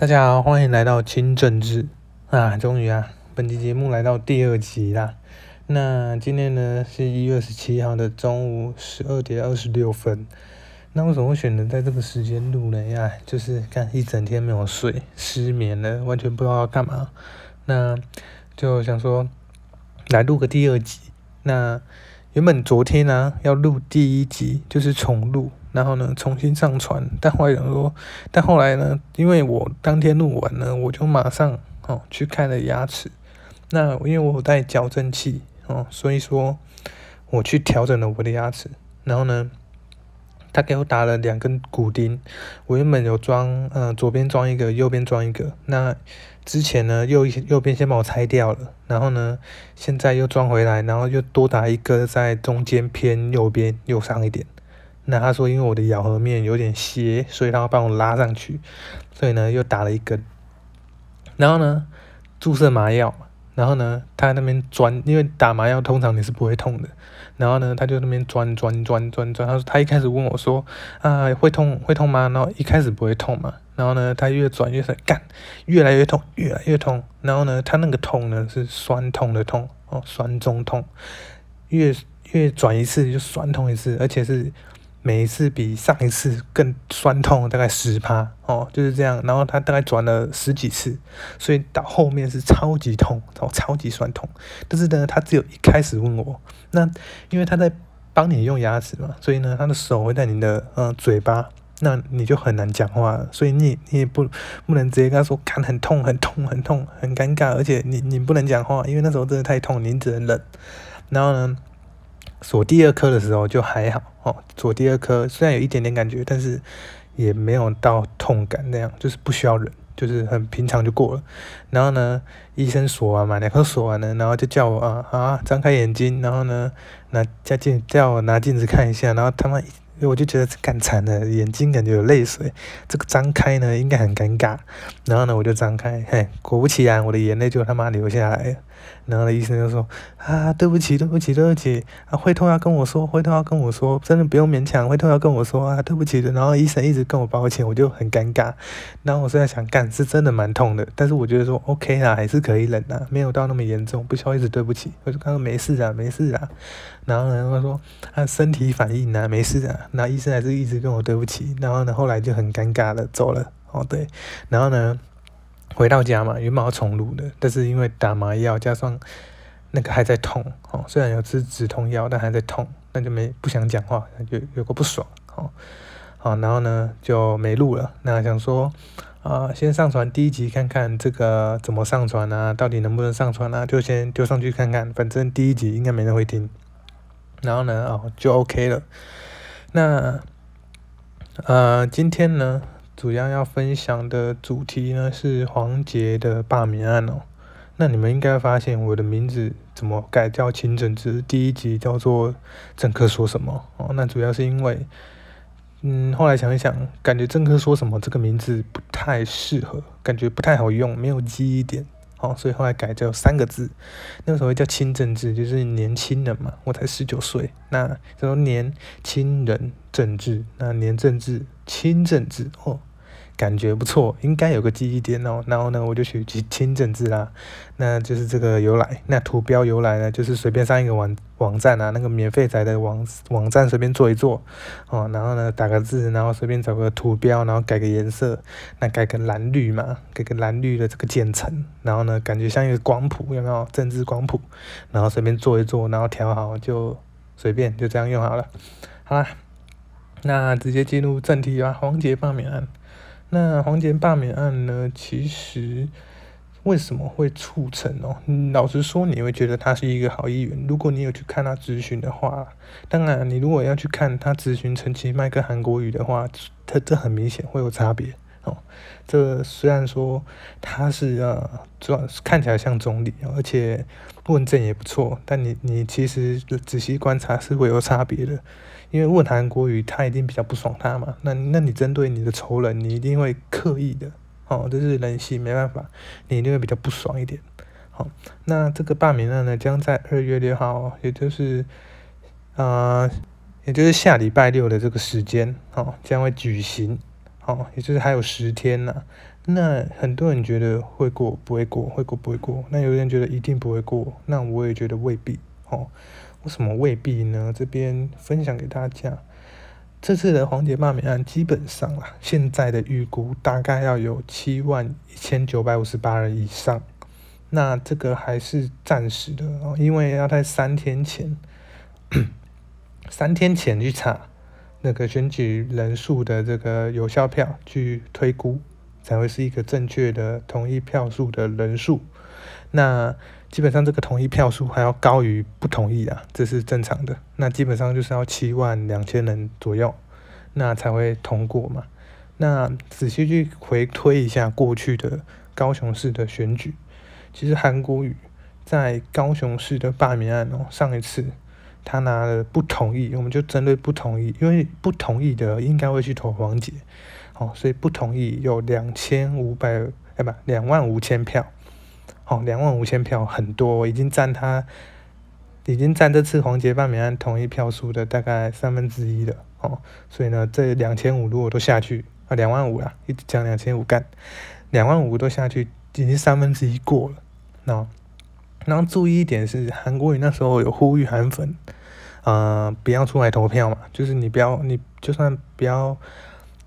大家好，欢迎来到清政治啊！终于啊，本期节目来到第二集啦。那今天呢是一月十七号的中午十二点二十六分。那为什么会选择在这个时间录呢？呀，就是看一整天没有睡，失眠了，完全不知道要干嘛。那就想说来录个第二集。那原本昨天呢要录第一集，就是重录。然后呢，重新上传。但后来想说，但后来呢，因为我当天录完呢，我就马上哦去看了牙齿。那因为我带矫正器哦，所以说我去调整了我的牙齿。然后呢，他给我打了两根骨钉。我原本有装，嗯，左边装一个，右边装一个。那之前呢，右右边先把我拆掉了。然后呢，现在又装回来，然后又多打一个在中间偏右边右上一点。那他说，因为我的咬合面有点斜，所以他要帮我拉上去，所以呢又打了一根，然后呢注射麻药，然后呢他那边钻，因为打麻药通常你是不会痛的，然后呢他就那边钻钻钻钻钻，他说他一开始问我说啊会痛会痛吗？然后一开始不会痛嘛，然后呢他越转越是干，越来越痛越来越痛，然后呢他那个痛呢是酸痛的痛哦酸中痛，越越转一次就酸痛一次，而且是。每一次比上一次更酸痛，大概十趴哦，就是这样。然后他大概转了十几次，所以到后面是超级痛，哦，超级酸痛。但是呢，他只有一开始问我，那因为他在帮你用牙齿嘛，所以呢，他的手会在你的嗯嘴巴，那你就很难讲话，所以你你也不不能直接跟他说，看很痛很痛很痛很尴尬，而且你你不能讲话，因为那时候真的太痛，你只能忍。然后呢？锁第二颗的时候就还好哦，锁第二颗虽然有一点点感觉，但是也没有到痛感那样，就是不需要忍，就是很平常就过了。然后呢，医生锁完嘛，两颗锁完了，然后就叫我啊啊张开眼睛，然后呢拿加镜叫我拿镜子看一下，然后他们我就觉得干惨了，眼睛感觉有泪水，这个张开呢应该很尴尬，然后呢我就张开，嘿，果不其然，我的眼泪就他妈流下来了。然后医生就说啊，对不起，对不起，对不起啊，会痛要跟我说，会痛要跟我说，真的不用勉强，会痛要跟我说啊，对不起的。然后医生一直跟我抱歉，我就很尴尬。然后我现在想干，是真的蛮痛的，但是我觉得说 OK 啦，还是可以忍啊，没有到那么严重，不需要一直对不起。我就刚刚没事啊，没事啊。然后呢，他说他身体反应啊，没事啊。那医生还是一直跟我对不起。然后呢，后来就很尴尬的，走了。哦，对，然后呢？回到家嘛，原本要重录的，但是因为打麻药加上那个还在痛哦，虽然有吃止痛药，但还在痛，那就没不想讲话，有有个不爽哦，好，然后呢就没录了。那想说啊，先上传第一集看看这个怎么上传啊，到底能不能上传啊，就先丢上去看看，反正第一集应该没人会听。然后呢，哦就 OK 了。那呃今天呢？主要要分享的主题呢是黄杰的罢免案哦。那你们应该发现我的名字怎么改叫清政治，第一集叫做政客说什么哦。那主要是因为，嗯，后来想一想，感觉政客说什么这个名字不太适合，感觉不太好用，没有记忆点哦，所以后来改叫三个字。那个时候叫清政治，就是年轻人嘛，我才十九岁，那叫做年轻人政治，那年政治清政治哦。感觉不错，应该有个记忆点哦。然后呢，我就去去清政治啦，那就是这个由来。那图标由来呢，就是随便上一个网网站啊，那个免费载的网网站随便做一做哦。然后呢，打个字，然后随便找个图标，然后改个颜色，那改个蓝绿嘛，改个蓝绿的这个渐层。然后呢，感觉像一个光谱，有没有政治光谱？然后随便做一做，然后调好就随便就这样用好了。好啦，那直接进入正题吧，黄杰罢免案。那黄杰罢免案呢？其实为什么会促成哦？老实说，你会觉得他是一个好议员。如果你有去看他咨询的话，当然，你如果要去看他咨询陈其迈跟韩国瑜的话，他这很明显会有差别哦。这虽然说他是呃，主要看起来像总理，而且问政也不错，但你你其实仔细观察是会有差别的。因为问韩国瑜，他一定比较不爽他嘛。那那你针对你的仇人，你一定会刻意的，哦，这是人性，没办法，你一定会比较不爽一点。好，那这个罢免案呢，将在二月六号，也就是啊，也就是下礼拜六的这个时间，哦，将会举行，哦，也就是还有十天呢。那很多人觉得会过不会过，会过不会过。那有人觉得一定不会过，那我也觉得未必哦。为什么未必呢？这边分享给大家，这次的黄杰罢免案基本上啊，现在的预估大概要有七万一千九百五十八人以上。那这个还是暂时的哦，因为要在三天前，三天前去查那个选举人数的这个有效票去推估。才会是一个正确的同意票数的人数。那基本上这个同意票数还要高于不同意啊，这是正常的。那基本上就是要七万两千人左右，那才会通过嘛。那仔细去回推一下过去的高雄市的选举，其实韩国瑜在高雄市的罢免案哦，上一次他拿了不同意，我们就针对不同意，因为不同意的应该会去投黄姐。哦，所以不同意有两千五百，哎不，两万五千票，哦，两万五千票很多，已经占他，已经占这次黄杰罢免案同意票数的大概三分之一了，哦，所以呢，这两千五如果都下去，啊，两万五啦，一直讲两千五干，两万五都下去，已经三分之一过了，那，然后注意一点是，韩国瑜那时候有呼吁韩粉，呃，不要出来投票嘛，就是你不要，你就算不要。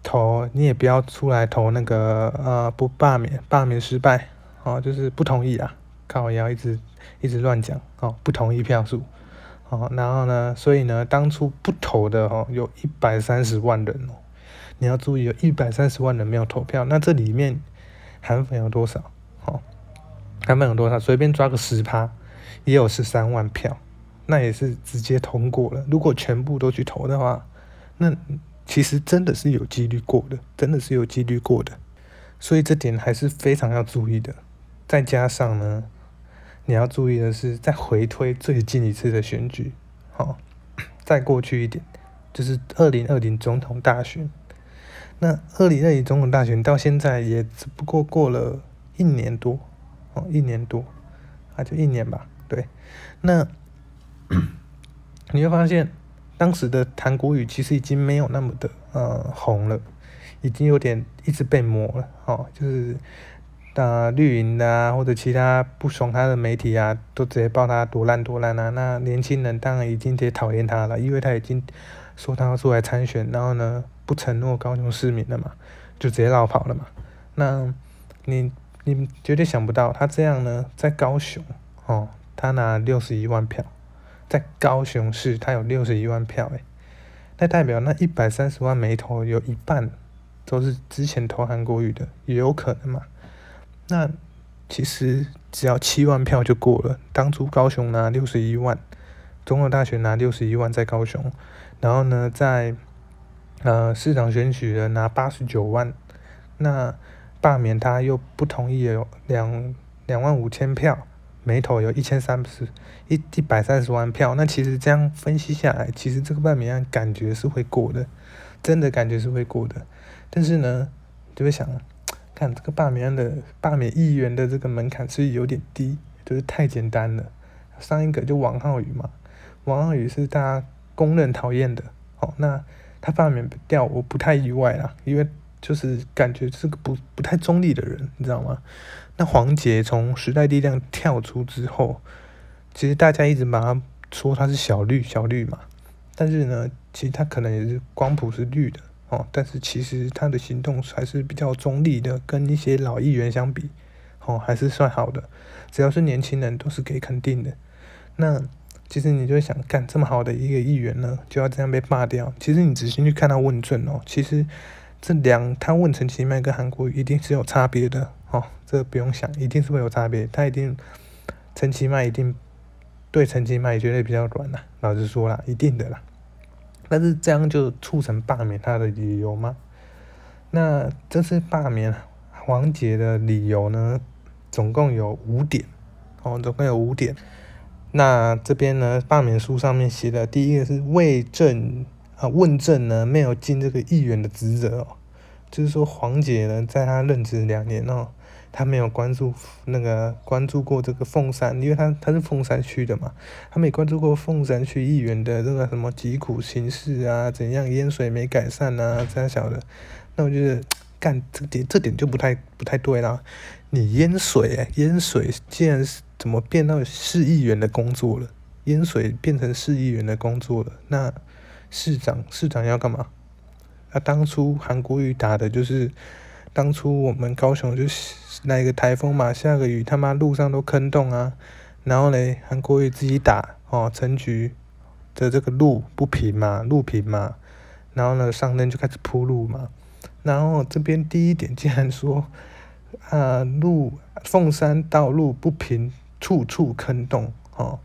投你也不要出来投那个呃不罢免罢免失败哦就是不同意啊，看我要一直一直乱讲哦不同意票数哦然后呢所以呢当初不投的哦有一百三十万人哦你要注意有一百三十万人没有投票那这里面韩粉有多少哦韩粉有多少随便抓个十趴也有十三万票那也是直接通过了如果全部都去投的话那。其实真的是有几率过的，真的是有几率过的，所以这点还是非常要注意的。再加上呢，你要注意的是，再回推最近一次的选举，好，再过去一点，就是二零二零总统大选。那二零二零总统大选到现在也只不过过了一年多，哦，一年多，啊，就一年吧，对。那 你会发现。当时的韩国语其实已经没有那么的呃红了，已经有点一直被抹了哦，就是呃绿营的啊或者其他不爽他的媒体啊，都直接报他多烂多烂啊。那年轻人当然已经直接讨厌他了，因为他已经说他要出来参选，然后呢不承诺高雄市民了嘛，就直接绕跑了嘛。那你你绝对想不到他这样呢，在高雄哦，他拿六十一万票。在高雄市，他有六十一万票，诶，那代表那一百三十万没投，有一半都是之前投韩国语的，也有可能嘛？那其实只要七万票就过了。当初高雄拿六十一万，中国大学拿六十一万在高雄，然后呢，在呃市长选举的拿八十九万，那罢免他又不同意有两两万五千票。没投有一千三十一一百三十万票，那其实这样分析下来，其实这个罢免案感觉是会过的，真的感觉是会过的。但是呢，就会想，这个罢免案的罢免议员的这个门槛是有点低，就是太简单了。上一个就王浩宇嘛，王浩宇是大家公认讨厌的，哦，那他罢免不掉我不太意外啦，因为就是感觉是个不不太中立的人，你知道吗？那黄杰从时代力量跳出之后，其实大家一直把他说他是小绿小绿嘛，但是呢，其实他可能也是光谱是绿的哦，但是其实他的行动还是比较中立的，跟一些老议员相比，哦还是算好的，只要是年轻人都是可以肯定的。那其实你就想，干这么好的一个议员呢，就要这样被罢掉？其实你仔细去看他问政哦，其实这两他问陈其迈跟韩国一定是有差别的。哦，这不用想，一定是会有差别。他一定陈其迈一定对陈其迈绝对比较软呐，老实说啦，一定的啦。但是这样就促成罢免他的理由吗？那这次罢免黄杰的理由呢，总共有五点。哦，总共有五点。那这边呢，罢免书上面写的第一个是为政啊问政呢，没有尽这个议员的职责哦，就是说黄杰呢，在他任职两年哦。他没有关注那个关注过这个凤山，因为他他是凤山区的嘛，他没关注过凤山区议员的这个什么疾苦形势啊，怎样淹水没改善啊，这样小的，那我觉得，干这点这点就不太不太对啦。你淹水，淹水竟然是怎么变到市议员的工作了？淹水变成市议员的工作了，那市长市长要干嘛？那当初韩国瑜打的就是，当初我们高雄就是来个台风嘛，下个雨他妈路上都坑洞啊，然后嘞韩国瑜自己打哦，陈局的这个路不平嘛，路平嘛，然后呢上任就开始铺路嘛，然后这边第一点竟然说啊路凤山道路不平，处处坑洞哦。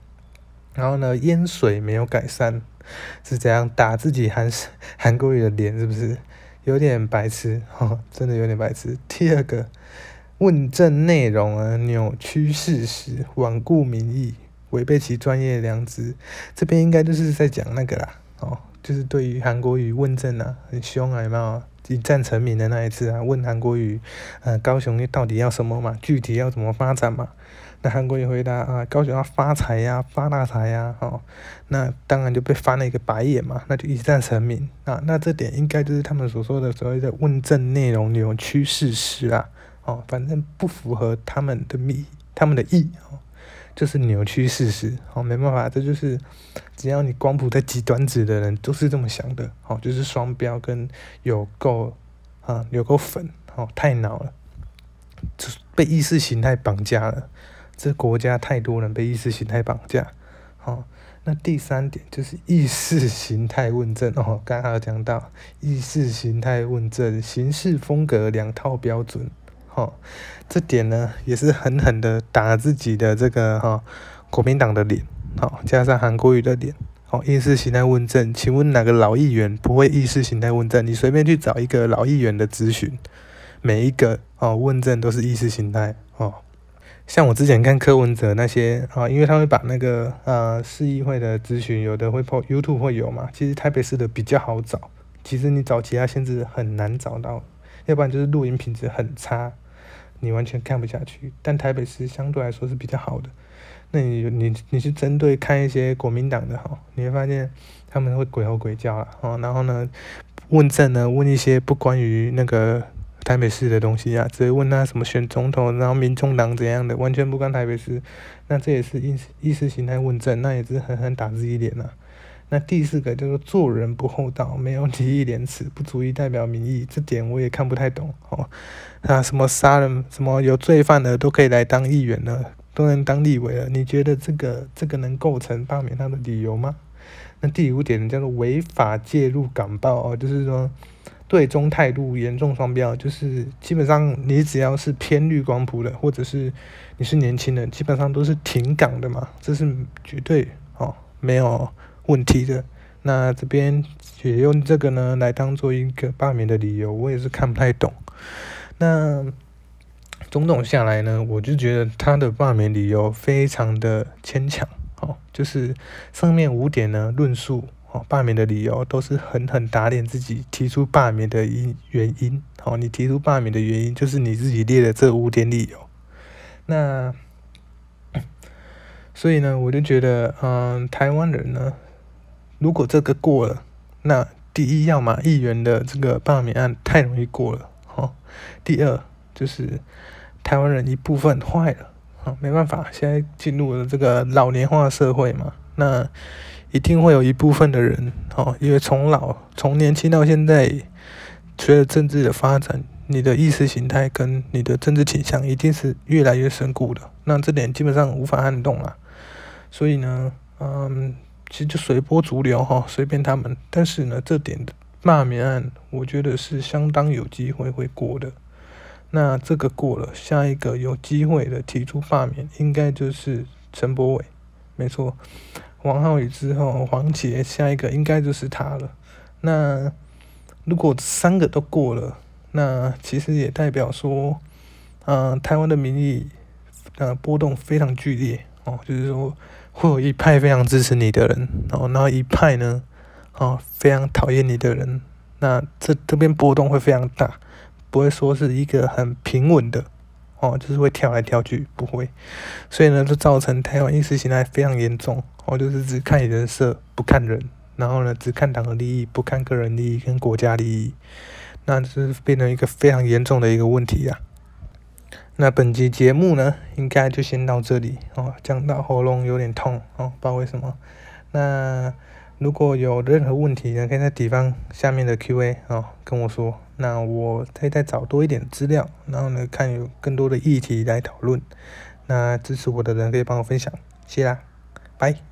然后呢，淹水没有改善，是怎样打自己韩韩国瑜的脸？是不是有点白痴？哈，真的有点白痴。第二个，问政内容啊扭曲事实，罔顾民意，违背其专业良知。这边应该就是在讲那个啦，哦，就是对于韩国瑜问政啊，很凶啊，有没有？一战成名的那一次啊，问韩国瑜，呃，高雄到底要什么嘛？具体要怎么发展嘛？那韩国瑜回答啊，高雄要发财呀，发大财呀，哦，那当然就被翻了一个白眼嘛，那就一战成名啊，那这点应该就是他们所说的所谓的问政内容扭曲事实啊，哦，反正不符合他们的意，他们的意，哦，就是扭曲事实，哦，没办法，这就是只要你光谱在极端值的人都是这么想的，哦，就是双标跟有够啊，有够粉，哦，太恼了，就是被意识形态绑架了。这国家太多人被意识形态绑架，好，那第三点就是意识形态问政哦，刚刚有讲到意识形态问政，行事风格两套标准，好，这点呢也是狠狠的打自己的这个哈国民党的脸，好，加上韩国瑜的脸，好，意识形态问政，请问哪个老议员不会意识形态问政？你随便去找一个老议员的咨询，每一个哦问政都是意识形态哦。像我之前看柯文哲那些啊，因为他会把那个呃市议会的咨询，有的会 po YouTube 会有嘛。其实台北市的比较好找，其实你找其他县市很难找到，要不然就是录音品质很差，你完全看不下去。但台北市相对来说是比较好的。那你你你是针对看一些国民党的哈，你会发现他们会鬼吼鬼叫啊，然后呢问政呢问一些不关于那个。台北市的东西啊，直接问他什么选总统，然后民众党怎样的，完全不关台北市。那这也是意意识形态问政，那也是狠狠打自己脸了。那第四个叫做做人不厚道，没有礼义廉耻，不足以代表民意，这点我也看不太懂哦。啊，什么杀人，什么有罪犯的都可以来当议员了，都能当立委了，你觉得这个这个能构成罢免他的理由吗？那第五点叫做违法介入港报哦，就是说。对中态度严重双标，就是基本上你只要是偏绿光谱的，或者是你是年轻人，基本上都是挺港的嘛，这是绝对哦没有问题的。那这边也用这个呢来当做一个罢免的理由，我也是看不太懂。那总统下来呢，我就觉得他的罢免理由非常的牵强，哦，就是上面五点呢论述。哦，罢免的理由都是狠狠打脸自己提出罢免的因原因。哦，你提出罢免的原因就是你自己列的这五点理由。那，所以呢，我就觉得，嗯，台湾人呢，如果这个过了，那第一要么议员的这个罢免案太容易过了，哦，第二就是台湾人一部分坏了，哦，没办法，现在进入了这个老年化社会嘛，那。一定会有一部分的人，哦，因为从老从年轻到现在，随着政治的发展，你的意识形态跟你的政治倾向一定是越来越深固的。那这点基本上无法撼动了。所以呢，嗯，其实就随波逐流哈，随便他们。但是呢，这点罢免案，我觉得是相当有机会会过的。那这个过了，下一个有机会的提出罢免，应该就是陈柏伟，没错。王浩宇之后，黄杰下一个应该就是他了。那如果三个都过了，那其实也代表说，嗯，台湾的民意呃波动非常剧烈哦，就是说会有一派非常支持你的人，哦，然后一派呢，哦非常讨厌你的人，那这这边波动会非常大，不会说是一个很平稳的。哦，就是会跳来跳去，不会，所以呢，就造成台湾意识形态非常严重。哦，就是只看人设，不看人，然后呢，只看党的利益，不看个人利益跟国家利益。那是变成一个非常严重的一个问题啊。那本集节目呢，应该就先到这里哦，讲到喉咙有点痛哦，不知道为什么。那如果有任何问题呢，可以在底方下面的 Q&A 哦跟我说，那我可以再找多一点资料，然后呢看有更多的议题来讨论。那支持我的人可以帮我分享，谢啦，拜。